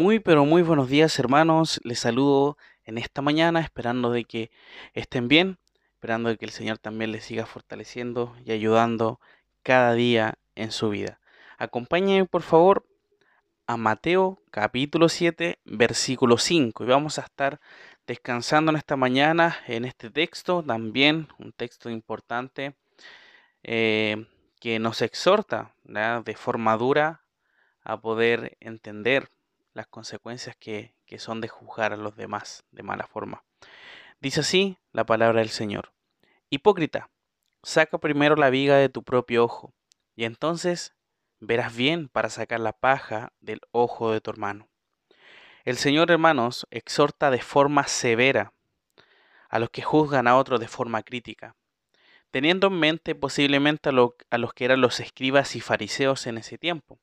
Muy, pero muy buenos días, hermanos. Les saludo en esta mañana, esperando de que estén bien, esperando de que el Señor también les siga fortaleciendo y ayudando cada día en su vida. Acompáñenme, por favor, a Mateo capítulo 7, versículo 5. Y vamos a estar descansando en esta mañana en este texto, también un texto importante eh, que nos exhorta de forma dura a poder entender las consecuencias que, que son de juzgar a los demás de mala forma. Dice así la palabra del Señor. Hipócrita, saca primero la viga de tu propio ojo, y entonces verás bien para sacar la paja del ojo de tu hermano. El Señor, hermanos, exhorta de forma severa a los que juzgan a otros de forma crítica, teniendo en mente posiblemente a, a, los que eran los escribas y fariseos en ese tiempo,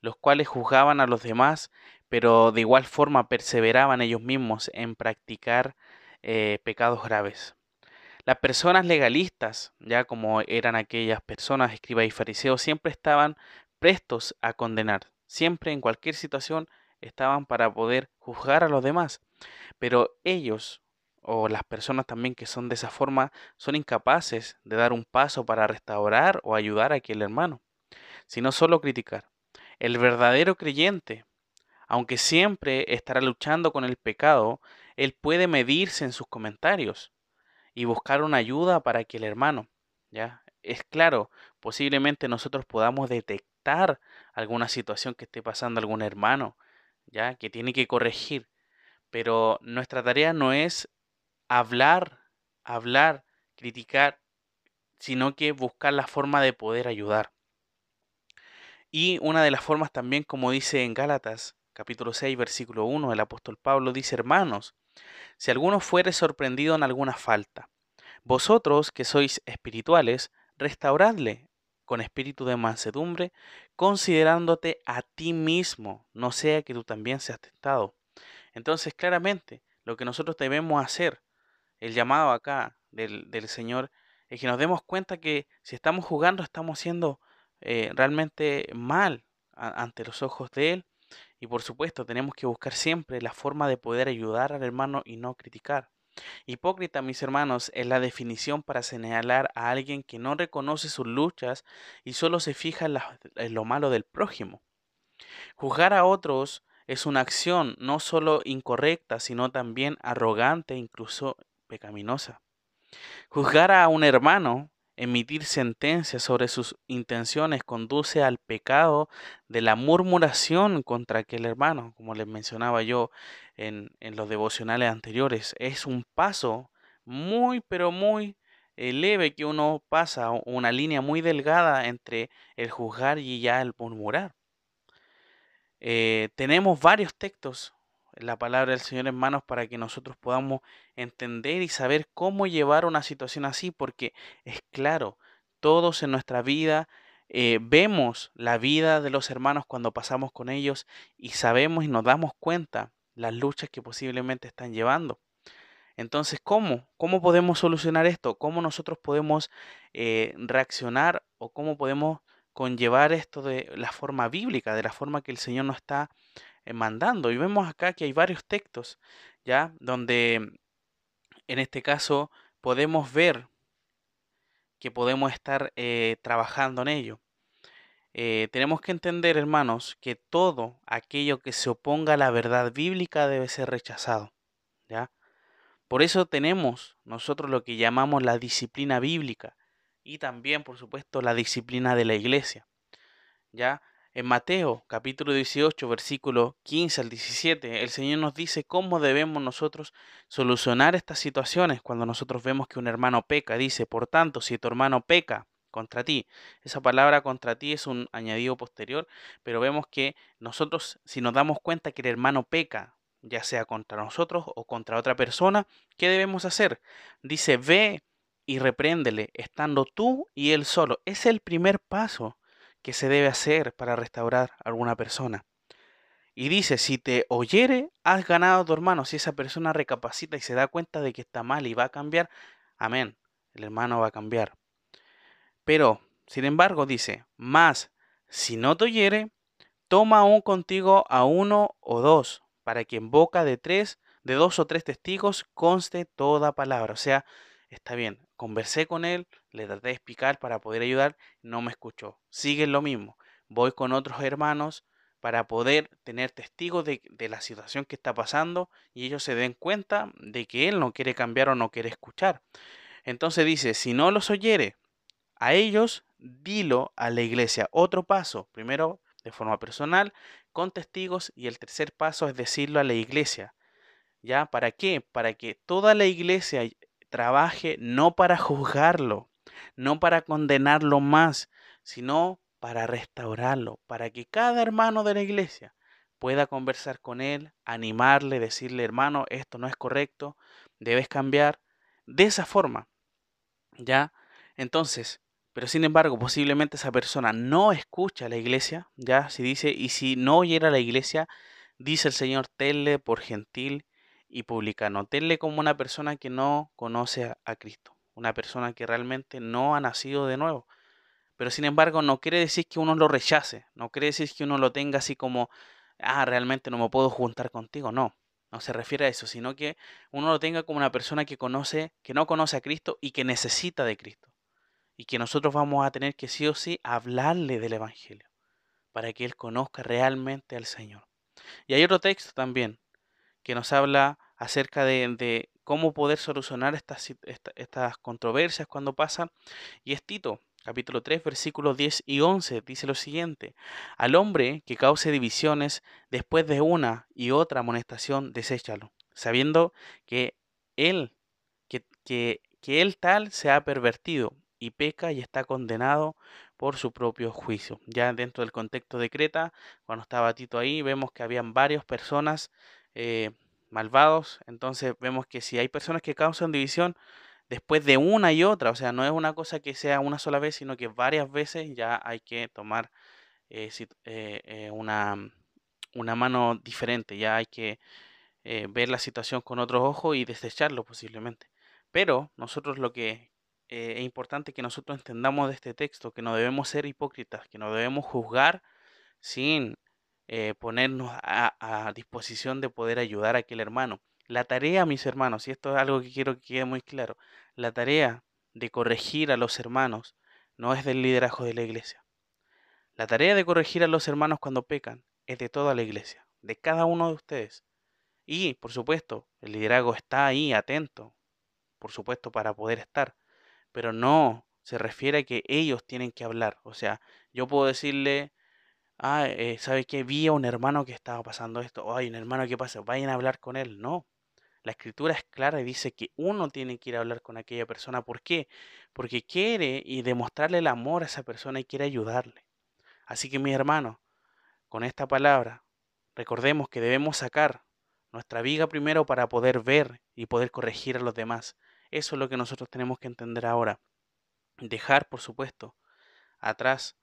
los cuales juzgaban a los demás pero de igual forma perseveraban ellos mismos en practicar eh, pecados graves. Las personas legalistas, ya como eran aquellas personas, escribas y fariseos, siempre estaban prestos a condenar, siempre en cualquier situación estaban para poder juzgar a los demás, pero ellos o las personas también que son de esa forma son incapaces de dar un paso para restaurar o ayudar a aquel hermano, sino solo criticar. El verdadero creyente aunque siempre estará luchando con el pecado, él puede medirse en sus comentarios y buscar una ayuda para que el hermano, ¿ya? Es claro, posiblemente nosotros podamos detectar alguna situación que esté pasando algún hermano, ¿ya? Que tiene que corregir, pero nuestra tarea no es hablar, hablar, criticar, sino que buscar la forma de poder ayudar. Y una de las formas también, como dice en Gálatas, capítulo 6, versículo 1, el apóstol Pablo dice, hermanos, si alguno fuere sorprendido en alguna falta, vosotros que sois espirituales, restauradle con espíritu de mansedumbre, considerándote a ti mismo, no sea que tú también seas tentado. Entonces, claramente, lo que nosotros debemos hacer, el llamado acá del, Señor, es que nos demos cuenta que si estamos jugando, estamos siendo eh, realmente mal ante los ojos de Él y por supuesto, tenemos que buscar siempre la forma de poder ayudar al hermano y no criticar. Hipócrita, mis hermanos, es la definición para señalar a alguien que no reconoce sus luchas y solo se fija en, lo malo del prójimo. Juzgar a otros es una acción no solo incorrecta, sino también arrogante e incluso pecaminosa. Juzgar a un hermano emitir sentencias sobre sus intenciones conduce al pecado de la murmuración contra aquel hermano, como les mencionaba yo en, los devocionales anteriores. Es un paso muy, pero muy eh, leve que uno pasa, una línea muy delgada entre el juzgar y ya el murmurar. Eh, tenemos varios textos la palabra del Señor en manos para que nosotros podamos entender y saber cómo llevar una situación así, porque es claro, todos en nuestra vida eh, vemos la vida de los hermanos cuando pasamos con ellos y sabemos y nos damos cuenta las luchas que posiblemente están llevando. Entonces, ¿cómo? ¿Cómo podemos solucionar esto? ¿Cómo nosotros podemos eh, reaccionar o cómo podemos conllevar esto de la forma bíblica, de la forma que el Señor nos está mandando. Y vemos acá que hay varios textos, ¿ya? Donde en este caso podemos ver que podemos estar eh, trabajando en ello. Eh, tenemos que entender, hermanos, que todo aquello que se oponga a la verdad bíblica debe ser rechazado. ¿ya? Por eso tenemos nosotros lo que llamamos la disciplina bíblica y también, por supuesto, la disciplina de la iglesia. ¿ya? En Mateo capítulo 18, versículo 15 al 17, el Señor nos dice cómo debemos nosotros solucionar estas situaciones cuando nosotros vemos que un hermano peca. Dice, por tanto, si tu hermano peca contra ti, esa palabra contra ti es un añadido posterior, pero vemos que nosotros, si nos damos cuenta que el hermano peca, ya sea contra nosotros o contra otra persona, ¿qué debemos hacer? Dice, ve y repréndele, estando tú y él solo. Es el primer paso que se debe hacer para restaurar a alguna persona. Y dice, si te oyere, has ganado a tu hermano. Si esa persona recapacita y se da cuenta de que está mal y va a cambiar, amén, el hermano va a cambiar. Pero, sin embargo, dice, más, si no te oyere, toma aún contigo a uno o dos, para que en boca de tres, de dos o tres testigos, conste toda palabra. O sea, está bien, conversé con él, le traté de explicar para poder ayudar, no me escuchó. Sigue lo mismo. Voy con otros hermanos para poder tener testigos de, de, la situación que está pasando y ellos se den cuenta de que él no quiere cambiar o no quiere escuchar. Entonces dice, si no los oyere, a ellos dilo a la iglesia. Otro paso, primero de forma personal, con testigos y el tercer paso es decirlo a la iglesia. ¿Ya? ¿Para qué? Para que toda la iglesia trabaje no para juzgarlo, no para condenarlo más, sino para restaurarlo, para que cada hermano de la iglesia pueda conversar con él, animarle, decirle, hermano, esto no es correcto, debes cambiar. De esa forma, ¿ya? Entonces, pero sin embargo, posiblemente esa persona no escucha a la iglesia, ya si dice, y si no oyera a la iglesia, dice el Señor, tenle por gentil y publicano, tenle como una persona que no conoce a, Cristo, una persona que realmente no ha nacido de nuevo. Pero sin embargo, no quiere decir que uno lo rechace, no quiere decir que uno lo tenga así como, ah, realmente no me puedo juntar contigo, no. No se refiere a eso, sino que uno lo tenga como una persona que conoce, que no conoce a Cristo y que necesita de Cristo y que nosotros vamos a tener que sí o sí hablarle del Evangelio para que él conozca realmente al Señor. Y hay otro texto también que nos habla acerca de, cómo poder solucionar estas, estas controversias cuando pasan. Y es Tito, capítulo 3, versículos 10 y 11, dice lo siguiente, al hombre que cause divisiones después de una y otra amonestación, deséchalo, sabiendo que él, que, que, que él tal se ha pervertido y peca y está condenado por su propio juicio. Ya dentro del contexto de Creta, cuando estaba Tito ahí, vemos que habían varias personas eh, malvados, entonces vemos que si hay personas que causan división después de una y otra, o sea, no es una cosa que sea una sola vez, sino que varias veces ya hay que tomar eh, eh, una, una mano diferente, ya hay que ver la situación con otros ojos y desecharlo posiblemente. Pero nosotros lo que eh, es importante que nosotros entendamos de este texto que no debemos ser hipócritas, que no debemos juzgar sin eh, ponernos a, disposición de poder ayudar a aquel hermano. La tarea, mis hermanos, y esto es algo que quiero que quede muy claro, la tarea de corregir a los hermanos no es del liderazgo de la iglesia. La tarea de corregir a los hermanos cuando pecan es de toda la iglesia, de cada uno de ustedes. Y, por supuesto, el liderazgo está ahí atento, por supuesto, para poder estar pero no se refiere a que ellos tienen que hablar. O sea, yo puedo decirle, ah, eh, ¿sabe qué? Vi a un hermano que estaba pasando esto, o hay un hermano que pasa, vayan a hablar con él. No, la escritura es clara y dice que uno tiene que ir a hablar con aquella persona. ¿Por qué? Porque quiere y demostrarle el amor a esa persona y quiere ayudarle. Así que mis hermanos, con esta palabra, recordemos que debemos sacar nuestra viga primero para poder ver y poder corregir a los demás. Eso es lo que nosotros tenemos que entender ahora. Dejar, por supuesto, atrás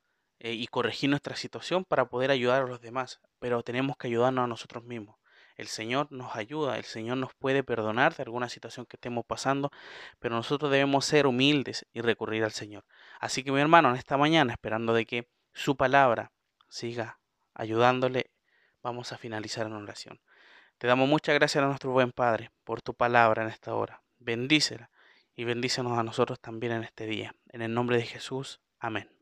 eh, y corregir nuestra situación para poder ayudar a los demás, pero tenemos que ayudarnos a nosotros mismos. El Señor nos ayuda, el Señor nos puede perdonar de alguna situación que estemos pasando, pero nosotros debemos ser humildes y recurrir al Señor. Así que mi hermano, en esta mañana, esperando de que su palabra siga ayudándole, vamos a finalizar en oración. Te damos muchas gracias a nuestro buen Padre por tu palabra en esta hora bendícela y bendícenos a nosotros también en este día. En el nombre de Jesús, amén.